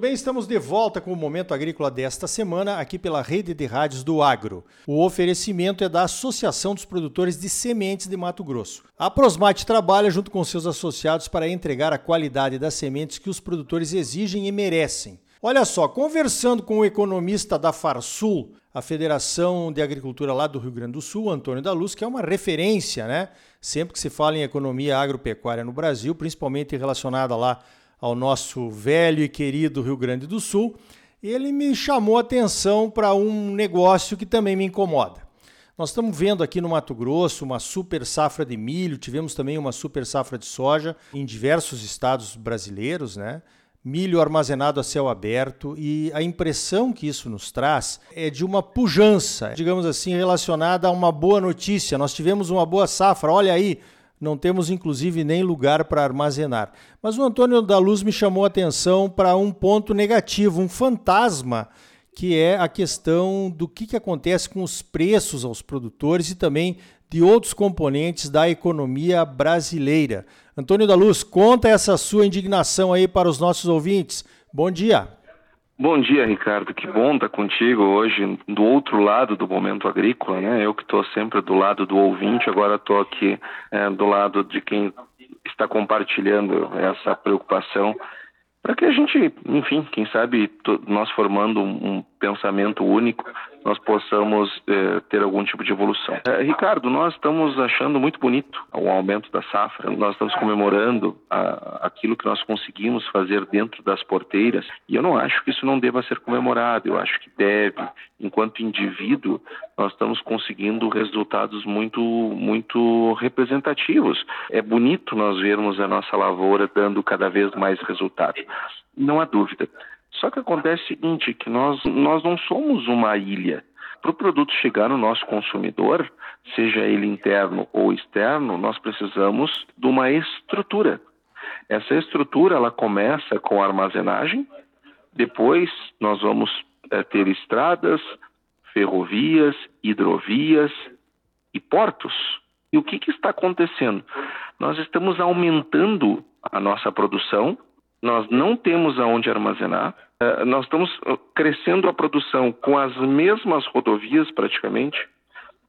bem, estamos de volta com o Momento Agrícola desta semana, aqui pela Rede de Rádios do Agro. O oferecimento é da Associação dos Produtores de Sementes de Mato Grosso. A Prosmate trabalha junto com seus associados para entregar a qualidade das sementes que os produtores exigem e merecem. Olha só, conversando com o economista da Farsul, a Federação de Agricultura lá do Rio Grande do Sul, Antônio da Luz, que é uma referência, né? Sempre que se fala em economia agropecuária no Brasil, principalmente relacionada lá ao nosso velho e querido Rio Grande do Sul, ele me chamou a atenção para um negócio que também me incomoda. Nós estamos vendo aqui no Mato Grosso uma super safra de milho, tivemos também uma super safra de soja em diversos estados brasileiros, né? Milho armazenado a céu aberto e a impressão que isso nos traz é de uma pujança, digamos assim, relacionada a uma boa notícia. Nós tivemos uma boa safra, olha aí, não temos inclusive nem lugar para armazenar. Mas o Antônio da Luz me chamou a atenção para um ponto negativo, um fantasma, que é a questão do que, que acontece com os preços aos produtores e também de outros componentes da economia brasileira. Antônio da Luz, conta essa sua indignação aí para os nossos ouvintes. Bom dia. Bom dia, Ricardo. Que bom estar contigo hoje do outro lado do momento agrícola, né? Eu que estou sempre do lado do ouvinte, agora estou aqui é, do lado de quem está compartilhando essa preocupação para que a gente, enfim, quem sabe nós formando um, pensamento único, nós possamos eh, ter algum tipo de evolução. Eh, Ricardo, nós estamos achando muito bonito o aumento da safra, nós estamos comemorando a, aquilo que nós conseguimos fazer dentro das porteiras, e eu não acho que isso não deva ser comemorado, eu acho que deve. Enquanto indivíduo, nós estamos conseguindo resultados muito, muito representativos. É bonito nós vermos a nossa lavoura dando cada vez mais resultados. Não há dúvida. Só que acontece o seguinte, que nós, nós não somos uma ilha. Para o produto chegar no nosso consumidor, seja ele interno ou externo, nós precisamos de uma estrutura. Essa estrutura ela começa com a armazenagem, depois nós vamos é, ter estradas, ferrovias, hidrovias e portos. E o que, que está acontecendo? Nós estamos aumentando a nossa produção, nós não temos aonde armazenar, uh, nós estamos eh, crescendo a produção com as mesmas rodovias praticamente,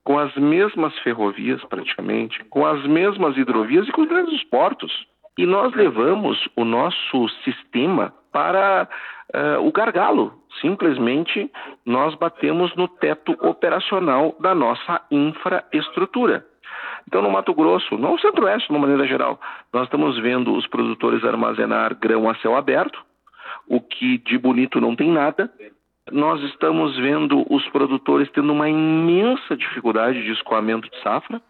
com as mesmas ferrovias praticamente, com as mesmas hidrovias e com os grandes portos. E nós levamos o nosso sistema para uh, o gargalo. Simplesmente nós batemos no teto operacional da nossa infraestrutura. Então, no Mato Grosso, no Centro-Oeste, de uma maneira geral, nós estamos vendo os produtores armazenar grão a céu aberto, o que de bonito não tem nada. Nós estamos vendo os produtores tendo uma imensa dificuldade de escoamento de safra.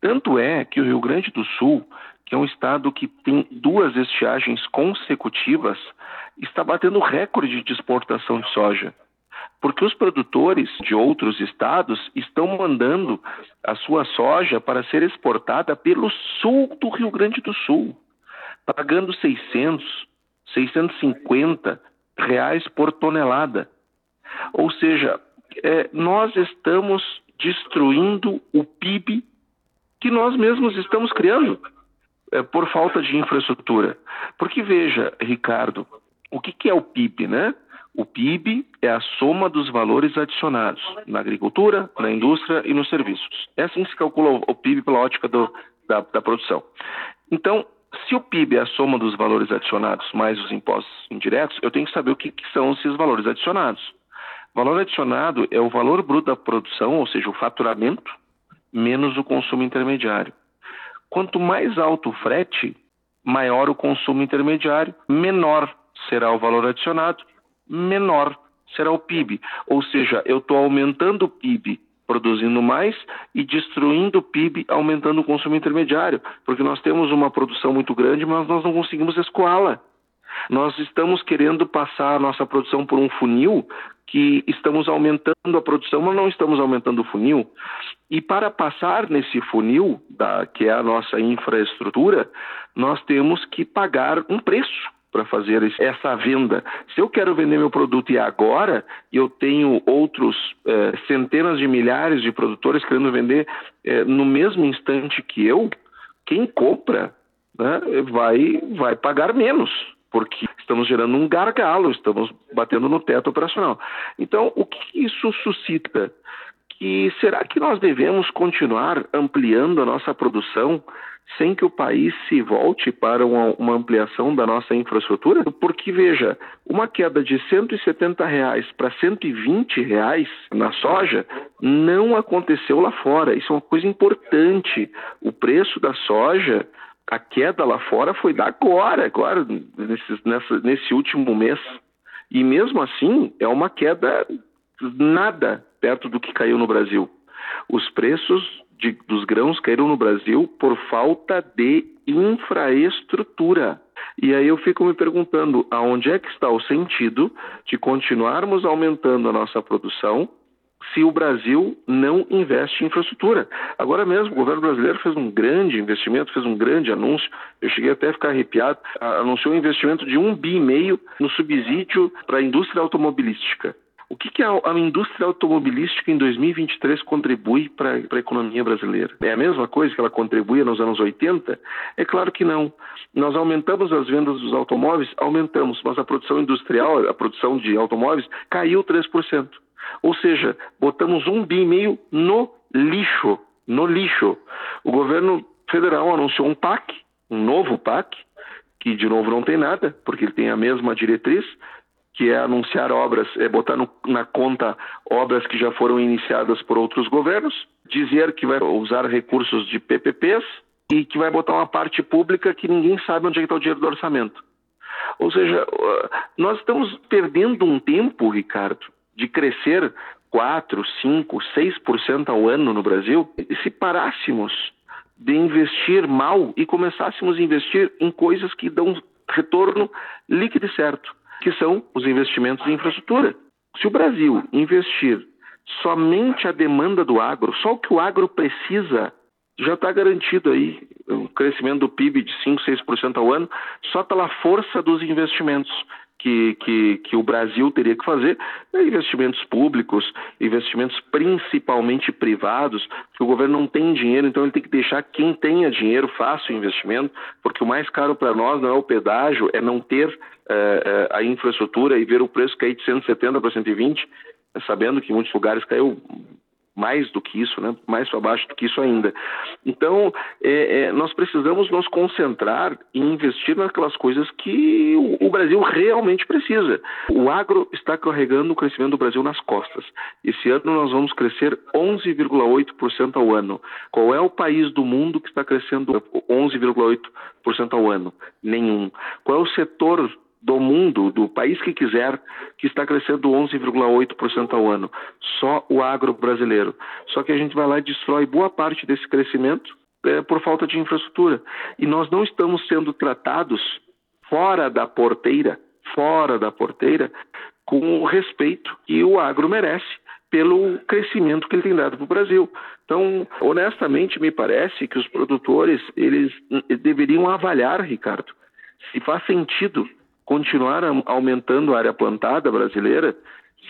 Tanto é que o Rio Grande do Sul, que é um estado que tem duas estiagens consecutivas, está batendo recorde de exportação de soja porque os produtores de outros estados estão mandando a sua soja para ser exportada pelo sul do Rio Grande do Sul, pagando 600, 650 reais por tonelada. Ou seja, é, nós estamos destruindo o PIB que nós mesmos estamos criando é, por falta de infraestrutura. Porque veja, Ricardo, o que, que é o PIB, né? O PIB é a soma dos valores adicionados na agricultura, na indústria e nos serviços. É assim que se calcula o PIB pela ótica do, da, da produção. Então, se o PIB é a soma dos valores adicionados mais os impostos indiretos, eu tenho que saber o que, que são esses valores adicionados. Valor adicionado é o valor bruto da produção, ou seja, o faturamento, menos o consumo intermediário. Quanto mais alto o frete, maior o consumo intermediário, menor será o valor adicionado menor será o PIB. Ou seja, eu estou aumentando o PIB produzindo mais e destruindo o PIB, aumentando o consumo intermediário, porque nós temos uma produção muito grande, mas nós não conseguimos escoá-la. Nós estamos querendo passar a nossa produção por um funil que estamos aumentando a produção, mas não estamos aumentando o funil. E para passar nesse funil, da, que é a nossa infraestrutura, nós temos que pagar um preço para fazer essa venda. Se eu quero vender meu produto e agora eu tenho outros é, centenas de milhares de produtores querendo vender é, no mesmo instante que eu, quem compra né, vai, vai pagar menos, porque estamos gerando um gargalo, estamos batendo no teto operacional. Então, o que isso suscita? Que será que nós devemos continuar ampliando a nossa produção sem que o país se volte para uma, uma, ampliação da nossa infraestrutura? Porque, veja, uma queda de 170 reais para 120 reais na soja não aconteceu lá fora. Isso é uma coisa importante. O preço da soja, a queda lá fora foi da agora, agora nesse, nessa, nesse último mês. E mesmo assim, é uma queda nada perto do que caiu no Brasil. Os preços de, dos grãos caíram no Brasil por falta de infraestrutura. E aí eu fico me perguntando aonde é que está o sentido de continuarmos aumentando a nossa produção se o Brasil não investe em infraestrutura. Agora mesmo, o governo brasileiro fez um grande investimento, fez um grande anúncio, eu cheguei até a ficar arrepiado, anunciou um investimento de um bi e meio no subsídio para a indústria automobilística. O que, que a, a, indústria automobilística em 2023 contribui para a economia brasileira? É a mesma coisa que ela contribuía nos anos 80? É claro que não. Nós aumentamos as vendas dos automóveis, aumentamos, mas a produção industrial, a produção de automóveis, caiu 3%. Ou seja, botamos um bi e meio no lixo, no lixo. O governo federal anunciou um PAC, um novo PAC, que de novo não tem nada, porque ele tem a mesma diretriz, que é anunciar obras, é botar no, na conta obras que já foram iniciadas por outros governos, dizer que vai usar recursos de PPPs e que vai botar uma parte pública que ninguém sabe onde é está o dinheiro do orçamento. Ou seja, nós estamos perdendo um tempo, Ricardo, de crescer 4, 5, 6% ao ano no Brasil, se parássemos de investir mal e começássemos a investir em coisas que dão retorno líquido e certo que são os investimentos em infraestrutura. Se o Brasil investir somente a demanda do agro, só o que o agro precisa, já está garantido aí o crescimento do PIB de 5, 6% ao ano, só pela força dos investimentos que, que, que o Brasil teria que fazer, né, investimentos públicos, investimentos principalmente privados, que o governo não tem dinheiro, então ele tem que deixar quem tenha dinheiro faça o investimento, porque o mais caro para nós não é o pedágio, é não ter é, é, a infraestrutura e ver o preço cair de 170 para 120, sabendo que em muitos lugares caiu mais do que isso, né? mais para baixo do que isso ainda. Então, é, é, nós precisamos nos concentrar e investir naquelas coisas que o, o, Brasil realmente precisa. O agro está carregando o crescimento do Brasil nas costas. Esse ano nós vamos crescer 11,8% ao ano. Qual é o país do mundo que está crescendo 11,8% ao ano? Nenhum. Qual é o setor do mundo, do país que quiser, que está crescendo 11,8% ao ano. Só o agro brasileiro. Só que a gente vai lá e destrói boa parte desse crescimento é, por falta de infraestrutura. E nós não estamos sendo tratados fora da porteira, fora da porteira, com o respeito que o agro merece pelo crescimento que ele tem dado para o Brasil. Então, honestamente, me parece que os produtores eles deveriam avaliar, Ricardo, se faz sentido continuar aumentando a área plantada brasileira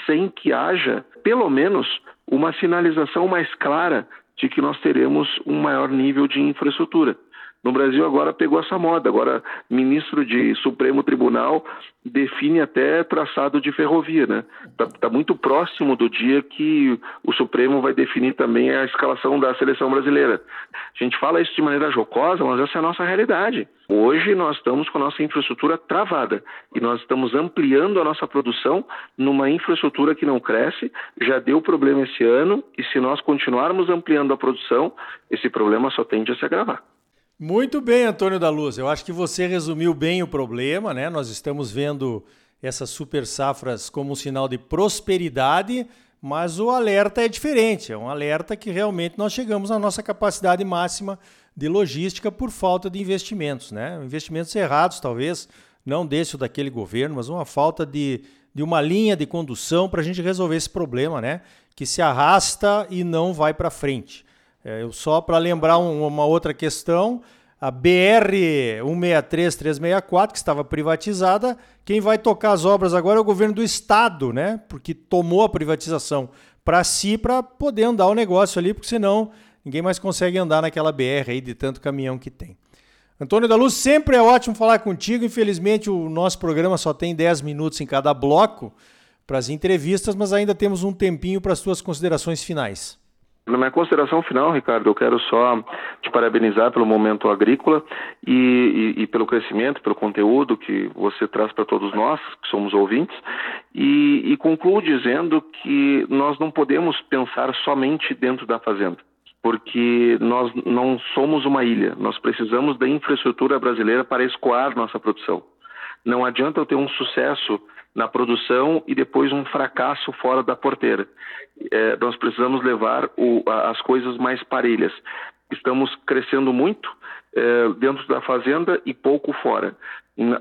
sem que haja, pelo menos, uma sinalização mais clara de que nós teremos um maior nível de infraestrutura. No Brasil agora pegou essa moda, agora ministro de Supremo Tribunal define até traçado de ferrovia, né? Está tá muito próximo do dia que o Supremo vai definir também a escalação da seleção brasileira. A gente fala isso de maneira jocosa, mas essa é a nossa realidade. Hoje nós estamos com a nossa infraestrutura travada e nós estamos ampliando a nossa produção numa infraestrutura que não cresce, já deu problema esse ano e se nós continuarmos ampliando a produção, esse problema só tende a se agravar. Muito bem, Antônio da Luz. Eu acho que você resumiu bem o problema, né? Nós estamos vendo essas super safras como um sinal de prosperidade, mas o alerta é diferente. É um alerta que realmente nós chegamos à nossa capacidade máxima de logística por falta de investimentos, né? Investimentos errados, talvez, não desse ou daquele governo, mas uma falta de, de uma linha de condução para a gente resolver esse problema, né? Que se arrasta e não vai para frente. É, só para lembrar um, uma outra questão, a BR 163-364, que estava privatizada, quem vai tocar as obras agora é o governo do estado, né? Porque tomou a privatização para si para poder andar o negócio ali, porque senão ninguém mais consegue andar naquela BR aí de tanto caminhão que tem. Antônio da Luz, sempre é ótimo falar contigo. Infelizmente, o nosso programa só tem 10 minutos em cada bloco para as entrevistas, mas ainda temos um tempinho para as suas considerações finais. Na minha consideração final, Ricardo, eu quero só te parabenizar pelo momento agrícola e, e, e pelo crescimento, pelo conteúdo que você traz para todos nós, que somos ouvintes, e, e concluo dizendo que nós não podemos pensar somente dentro da fazenda porque nós não somos uma ilha, nós precisamos da infraestrutura brasileira para escoar nossa produção. Não adianta eu ter um sucesso na produção e depois um fracasso fora da porteira. É, nós precisamos levar o, as coisas mais parelhas. Estamos crescendo muito é, dentro da fazenda e pouco fora.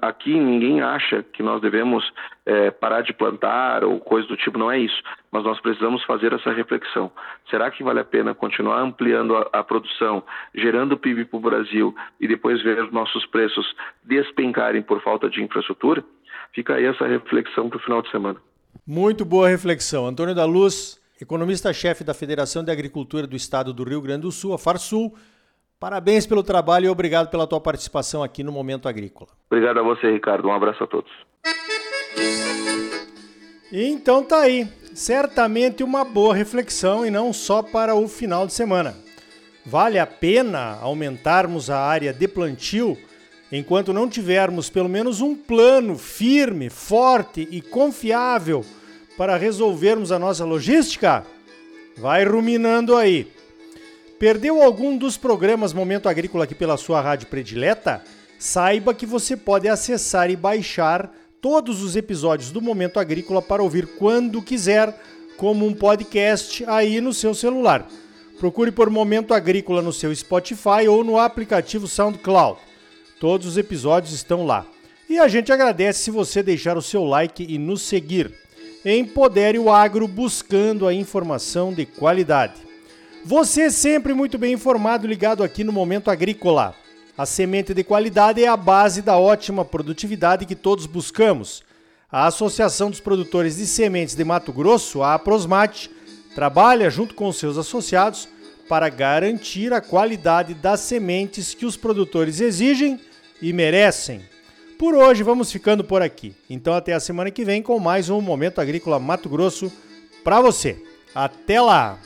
Aqui ninguém acha que nós devemos é, parar de plantar ou coisa do tipo, não é isso. Mas nós precisamos fazer essa reflexão. Será que vale a pena continuar ampliando a, a produção, gerando PIB para o Brasil e depois ver nossos preços despencarem por falta de infraestrutura? Fica aí essa reflexão para o final de semana. Muito boa reflexão. Antônio da Luz, economista-chefe da Federação de Agricultura do Estado do Rio Grande do Sul, a Farsul. Parabéns pelo trabalho e obrigado pela tua participação aqui no Momento Agrícola. Obrigado a você, Ricardo. Um abraço a todos. Então tá aí. Certamente uma boa reflexão e não só para o final de semana. Vale a pena aumentarmos a área de plantio enquanto não tivermos pelo menos um plano firme, forte e confiável para resolvermos a nossa logística? Vai ruminando aí. Perdeu algum dos programas Momento Agrícola aqui pela sua rádio predileta? Saiba que você pode acessar e baixar todos os episódios do Momento Agrícola para ouvir quando quiser, como um podcast aí no seu celular. Procure por Momento Agrícola no seu Spotify ou no aplicativo SoundCloud. Todos os episódios estão lá. E a gente agradece se você deixar o seu like e nos seguir. Empodere o agro buscando a informação de qualidade. Você sempre muito bem informado, ligado aqui no Momento Agrícola. A semente de qualidade é a base da ótima produtividade que todos buscamos. A Associação dos Produtores de Sementes de Mato Grosso, a Aprosmate, trabalha junto com seus associados para garantir a qualidade das sementes que os produtores exigem e merecem. Por hoje vamos ficando por aqui. Então até a semana que vem com mais um Momento Agrícola Mato Grosso para você. Até lá!